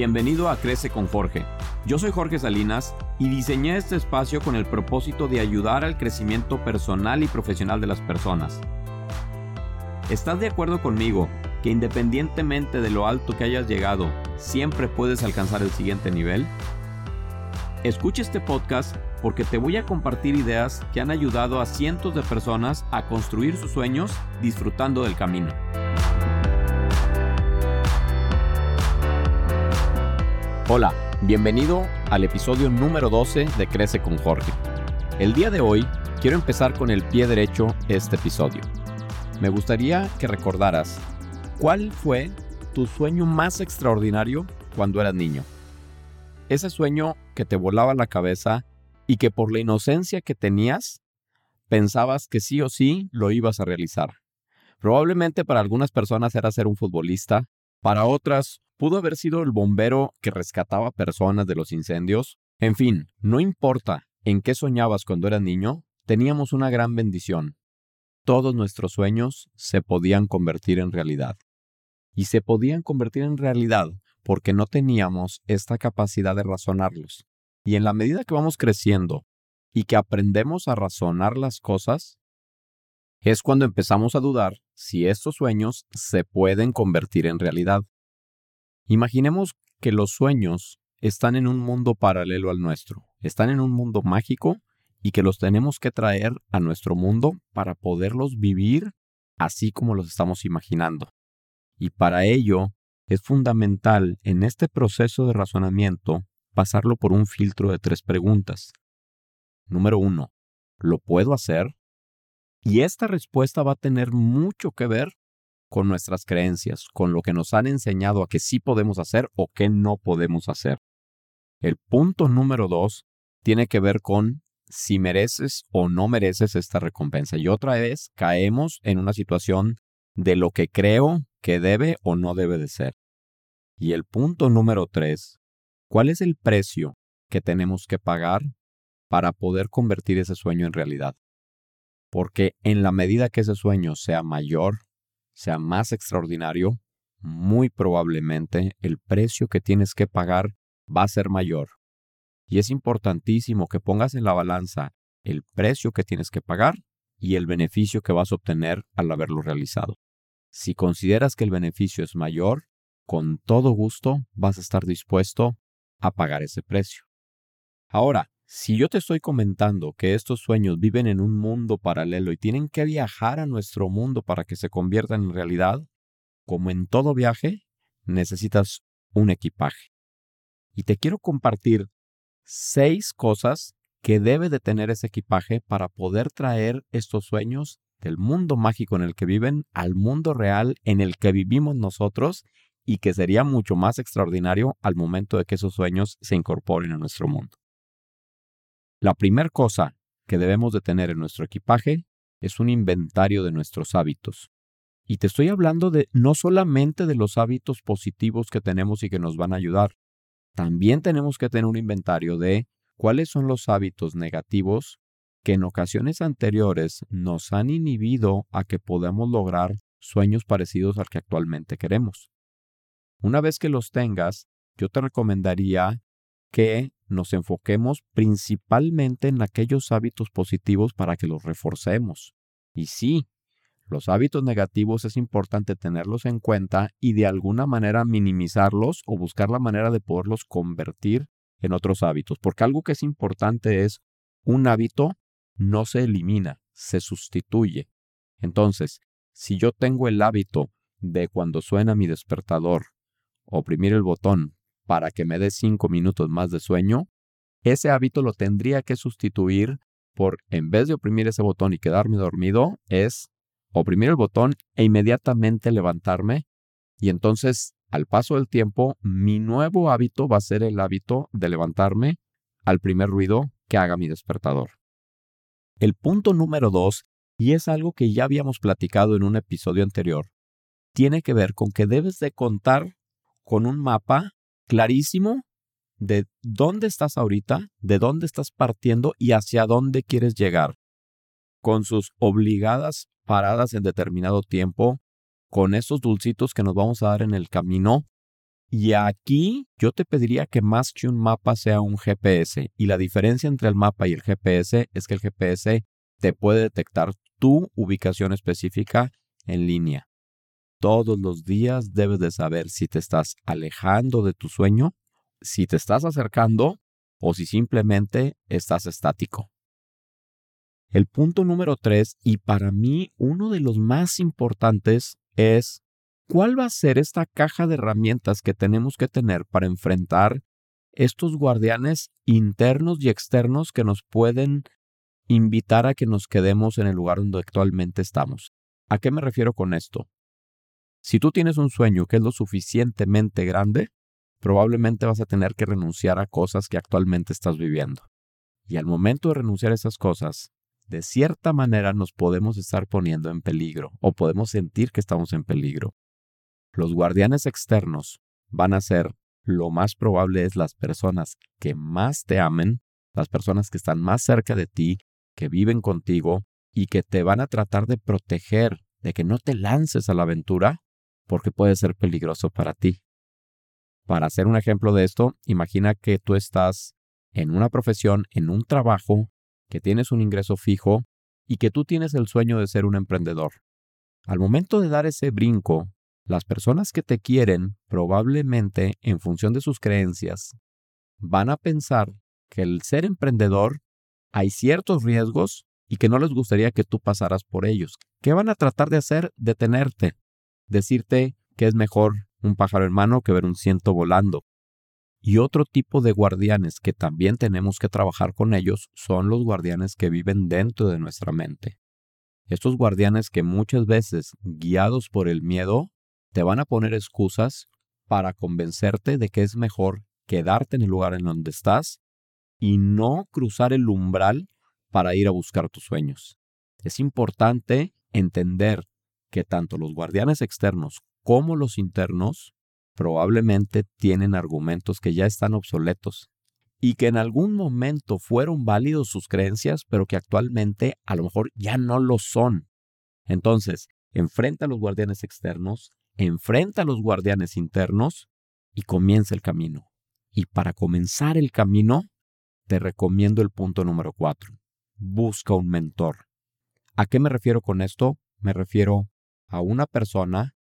Bienvenido a Crece con Jorge. Yo soy Jorge Salinas y diseñé este espacio con el propósito de ayudar al crecimiento personal y profesional de las personas. ¿Estás de acuerdo conmigo que independientemente de lo alto que hayas llegado, siempre puedes alcanzar el siguiente nivel? Escucha este podcast porque te voy a compartir ideas que han ayudado a cientos de personas a construir sus sueños disfrutando del camino. Hola, bienvenido al episodio número 12 de Crece con Jorge. El día de hoy quiero empezar con el pie derecho este episodio. Me gustaría que recordaras cuál fue tu sueño más extraordinario cuando eras niño. Ese sueño que te volaba la cabeza y que por la inocencia que tenías pensabas que sí o sí lo ibas a realizar. Probablemente para algunas personas era ser un futbolista, para otras Pudo haber sido el bombero que rescataba personas de los incendios. En fin, no importa en qué soñabas cuando eras niño, teníamos una gran bendición. Todos nuestros sueños se podían convertir en realidad. Y se podían convertir en realidad porque no teníamos esta capacidad de razonarlos. Y en la medida que vamos creciendo y que aprendemos a razonar las cosas, es cuando empezamos a dudar si estos sueños se pueden convertir en realidad. Imaginemos que los sueños están en un mundo paralelo al nuestro, están en un mundo mágico y que los tenemos que traer a nuestro mundo para poderlos vivir así como los estamos imaginando. Y para ello es fundamental en este proceso de razonamiento pasarlo por un filtro de tres preguntas. Número uno, ¿lo puedo hacer? Y esta respuesta va a tener mucho que ver con nuestras creencias, con lo que nos han enseñado a que sí podemos hacer o que no podemos hacer. El punto número dos tiene que ver con si mereces o no mereces esta recompensa. Y otra vez caemos en una situación de lo que creo que debe o no debe de ser. Y el punto número tres, ¿cuál es el precio que tenemos que pagar para poder convertir ese sueño en realidad? Porque en la medida que ese sueño sea mayor sea más extraordinario, muy probablemente el precio que tienes que pagar va a ser mayor. Y es importantísimo que pongas en la balanza el precio que tienes que pagar y el beneficio que vas a obtener al haberlo realizado. Si consideras que el beneficio es mayor, con todo gusto vas a estar dispuesto a pagar ese precio. Ahora, si yo te estoy comentando que estos sueños viven en un mundo paralelo y tienen que viajar a nuestro mundo para que se conviertan en realidad, como en todo viaje, necesitas un equipaje. Y te quiero compartir seis cosas que debe de tener ese equipaje para poder traer estos sueños del mundo mágico en el que viven al mundo real en el que vivimos nosotros y que sería mucho más extraordinario al momento de que esos sueños se incorporen a nuestro mundo. La primera cosa que debemos de tener en nuestro equipaje es un inventario de nuestros hábitos. Y te estoy hablando de no solamente de los hábitos positivos que tenemos y que nos van a ayudar, también tenemos que tener un inventario de cuáles son los hábitos negativos que en ocasiones anteriores nos han inhibido a que podamos lograr sueños parecidos al que actualmente queremos. Una vez que los tengas, yo te recomendaría que nos enfoquemos principalmente en aquellos hábitos positivos para que los reforcemos. Y sí, los hábitos negativos es importante tenerlos en cuenta y de alguna manera minimizarlos o buscar la manera de poderlos convertir en otros hábitos. Porque algo que es importante es un hábito no se elimina, se sustituye. Entonces, si yo tengo el hábito de cuando suena mi despertador, oprimir el botón para que me dé cinco minutos más de sueño, ese hábito lo tendría que sustituir por, en vez de oprimir ese botón y quedarme dormido, es oprimir el botón e inmediatamente levantarme. Y entonces, al paso del tiempo, mi nuevo hábito va a ser el hábito de levantarme al primer ruido que haga mi despertador. El punto número dos, y es algo que ya habíamos platicado en un episodio anterior, tiene que ver con que debes de contar con un mapa clarísimo de dónde estás ahorita, de dónde estás partiendo y hacia dónde quieres llegar, con sus obligadas paradas en determinado tiempo, con esos dulcitos que nos vamos a dar en el camino, Y aquí yo te pediría que más que un mapa sea un GPS. Y la diferencia entre el mapa y el GPS es que el GPS te puede detectar tu ubicación específica en línea. Todos los días debes de saber si te estás alejando de tu sueño, si te estás acercando o si simplemente estás estático. El punto número tres, y para mí uno de los más importantes, es cuál va a ser esta caja de herramientas que tenemos que tener para enfrentar estos guardianes internos y externos que nos pueden invitar a que nos quedemos en el lugar donde actualmente estamos. ¿A qué me refiero con esto? Si tú tienes un sueño que es lo suficientemente grande, probablemente vas a tener que renunciar a cosas que actualmente estás viviendo. Y al momento de renunciar a esas cosas, de cierta manera nos podemos estar poniendo en peligro o podemos sentir que estamos en peligro. Los guardianes externos van a ser, lo más probable es las personas que más te amen, las personas que están más cerca de ti, que viven contigo y que te van a tratar de proteger de que no te lances a la aventura porque puede ser peligroso para ti. Para hacer un ejemplo de esto, imagina que tú estás en una profesión, en un trabajo, que tienes un ingreso fijo y que tú tienes el sueño de ser un emprendedor. Al momento de dar ese brinco, las personas que te quieren, probablemente en función de sus creencias, van a pensar que el ser emprendedor hay ciertos riesgos y que no les gustaría que tú pasaras por ellos. ¿Qué van a tratar de hacer? Detenerte. Decirte que es mejor un pájaro en mano que ver un ciento volando. Y otro tipo de guardianes que también tenemos que trabajar con ellos son los guardianes que viven dentro de nuestra mente. Estos guardianes que muchas veces, guiados por el miedo, te van a poner excusas para convencerte de que es mejor quedarte en el lugar en donde estás y no cruzar el umbral para ir a buscar tus sueños. Es importante entender que tanto los guardianes externos como los internos probablemente tienen argumentos que ya están obsoletos y que en algún momento fueron válidos sus creencias, pero que actualmente a lo mejor ya no lo son. Entonces, enfrenta a los guardianes externos, enfrenta a los guardianes internos y comienza el camino. Y para comenzar el camino, te recomiendo el punto número cuatro. Busca un mentor. ¿A qué me refiero con esto? Me refiero a una persona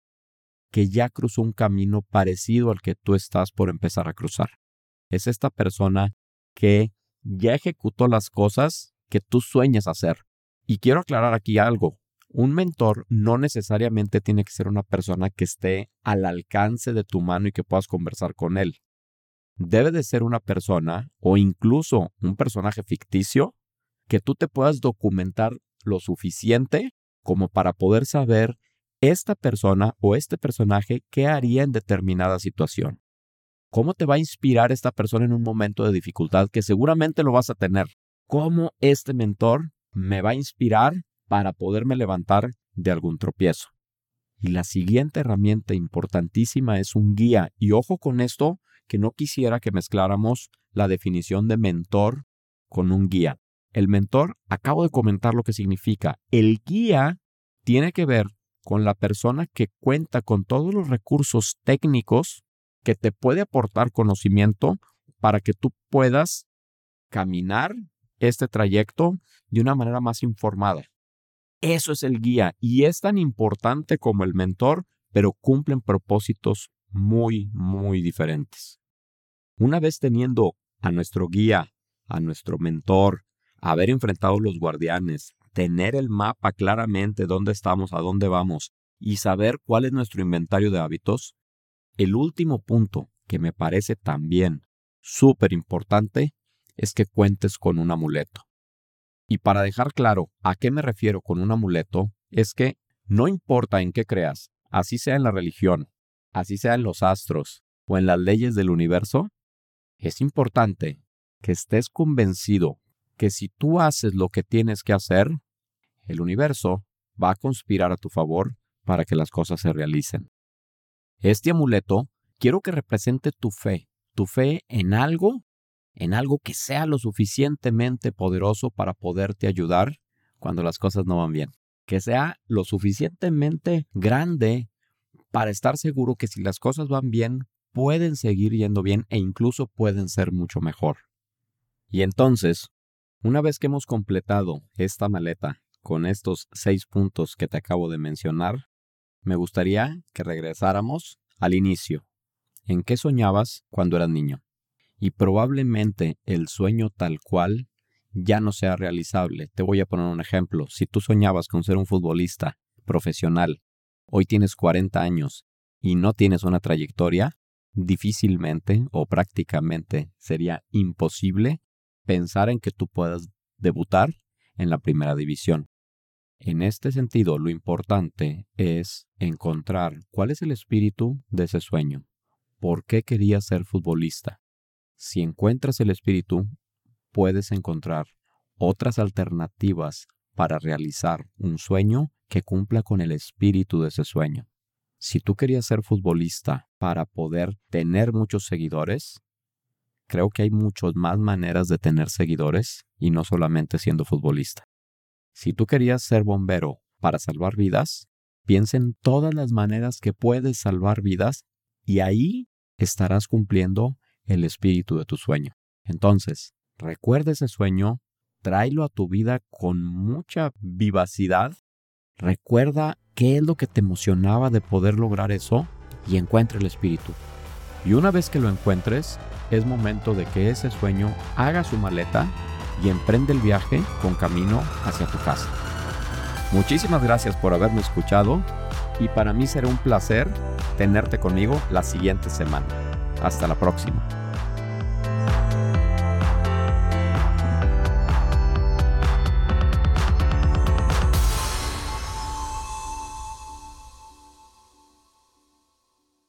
que ya cruzó un camino parecido al que tú estás por empezar a cruzar. Es esta persona que ya ejecutó las cosas que tú sueñas hacer. Y quiero aclarar aquí algo. Un mentor no necesariamente tiene que ser una persona que esté al alcance de tu mano y que puedas conversar con él. Debe de ser una persona o incluso un personaje ficticio que tú te puedas documentar lo suficiente como para poder saber esta persona o este personaje qué haría en determinada situación. ¿Cómo te va a inspirar esta persona en un momento de dificultad que seguramente lo vas a tener? ¿Cómo este mentor me va a inspirar para poderme levantar de algún tropiezo? Y la siguiente herramienta importantísima es un guía. Y ojo con esto, que no quisiera que mezcláramos la definición de mentor con un guía. El mentor, acabo de comentar lo que significa. El guía tiene que ver con la persona que cuenta con todos los recursos técnicos que te puede aportar conocimiento para que tú puedas caminar este trayecto de una manera más informada. Eso es el guía y es tan importante como el mentor, pero cumplen propósitos muy, muy diferentes. Una vez teniendo a nuestro guía, a nuestro mentor, haber enfrentado los guardianes, tener el mapa claramente dónde estamos, a dónde vamos y saber cuál es nuestro inventario de hábitos, el último punto que me parece también súper importante es que cuentes con un amuleto. Y para dejar claro a qué me refiero con un amuleto, es que no importa en qué creas, así sea en la religión, así sea en los astros o en las leyes del universo, es importante que estés convencido que si tú haces lo que tienes que hacer, el universo va a conspirar a tu favor para que las cosas se realicen. Este amuleto quiero que represente tu fe, tu fe en algo, en algo que sea lo suficientemente poderoso para poderte ayudar cuando las cosas no van bien, que sea lo suficientemente grande para estar seguro que si las cosas van bien, pueden seguir yendo bien e incluso pueden ser mucho mejor. Y entonces, una vez que hemos completado esta maleta con estos seis puntos que te acabo de mencionar, me gustaría que regresáramos al inicio. ¿En qué soñabas cuando eras niño? Y probablemente el sueño tal cual ya no sea realizable. Te voy a poner un ejemplo. Si tú soñabas con ser un futbolista profesional, hoy tienes 40 años y no tienes una trayectoria, difícilmente o prácticamente sería imposible pensar en que tú puedas debutar en la primera división. En este sentido, lo importante es encontrar cuál es el espíritu de ese sueño. ¿Por qué querías ser futbolista? Si encuentras el espíritu, puedes encontrar otras alternativas para realizar un sueño que cumpla con el espíritu de ese sueño. Si tú querías ser futbolista para poder tener muchos seguidores, creo que hay muchas más maneras de tener seguidores y no solamente siendo futbolista. Si tú querías ser bombero para salvar vidas, piensa en todas las maneras que puedes salvar vidas y ahí estarás cumpliendo el espíritu de tu sueño. Entonces, Recuerda ese sueño, tráelo a tu vida con mucha vivacidad. Recuerda qué es lo que te emocionaba de poder lograr eso y encuentra el espíritu. Y una vez que lo encuentres, es momento de que ese sueño haga su maleta y emprende el viaje con camino hacia tu casa. Muchísimas gracias por haberme escuchado y para mí será un placer tenerte conmigo la siguiente semana. Hasta la próxima.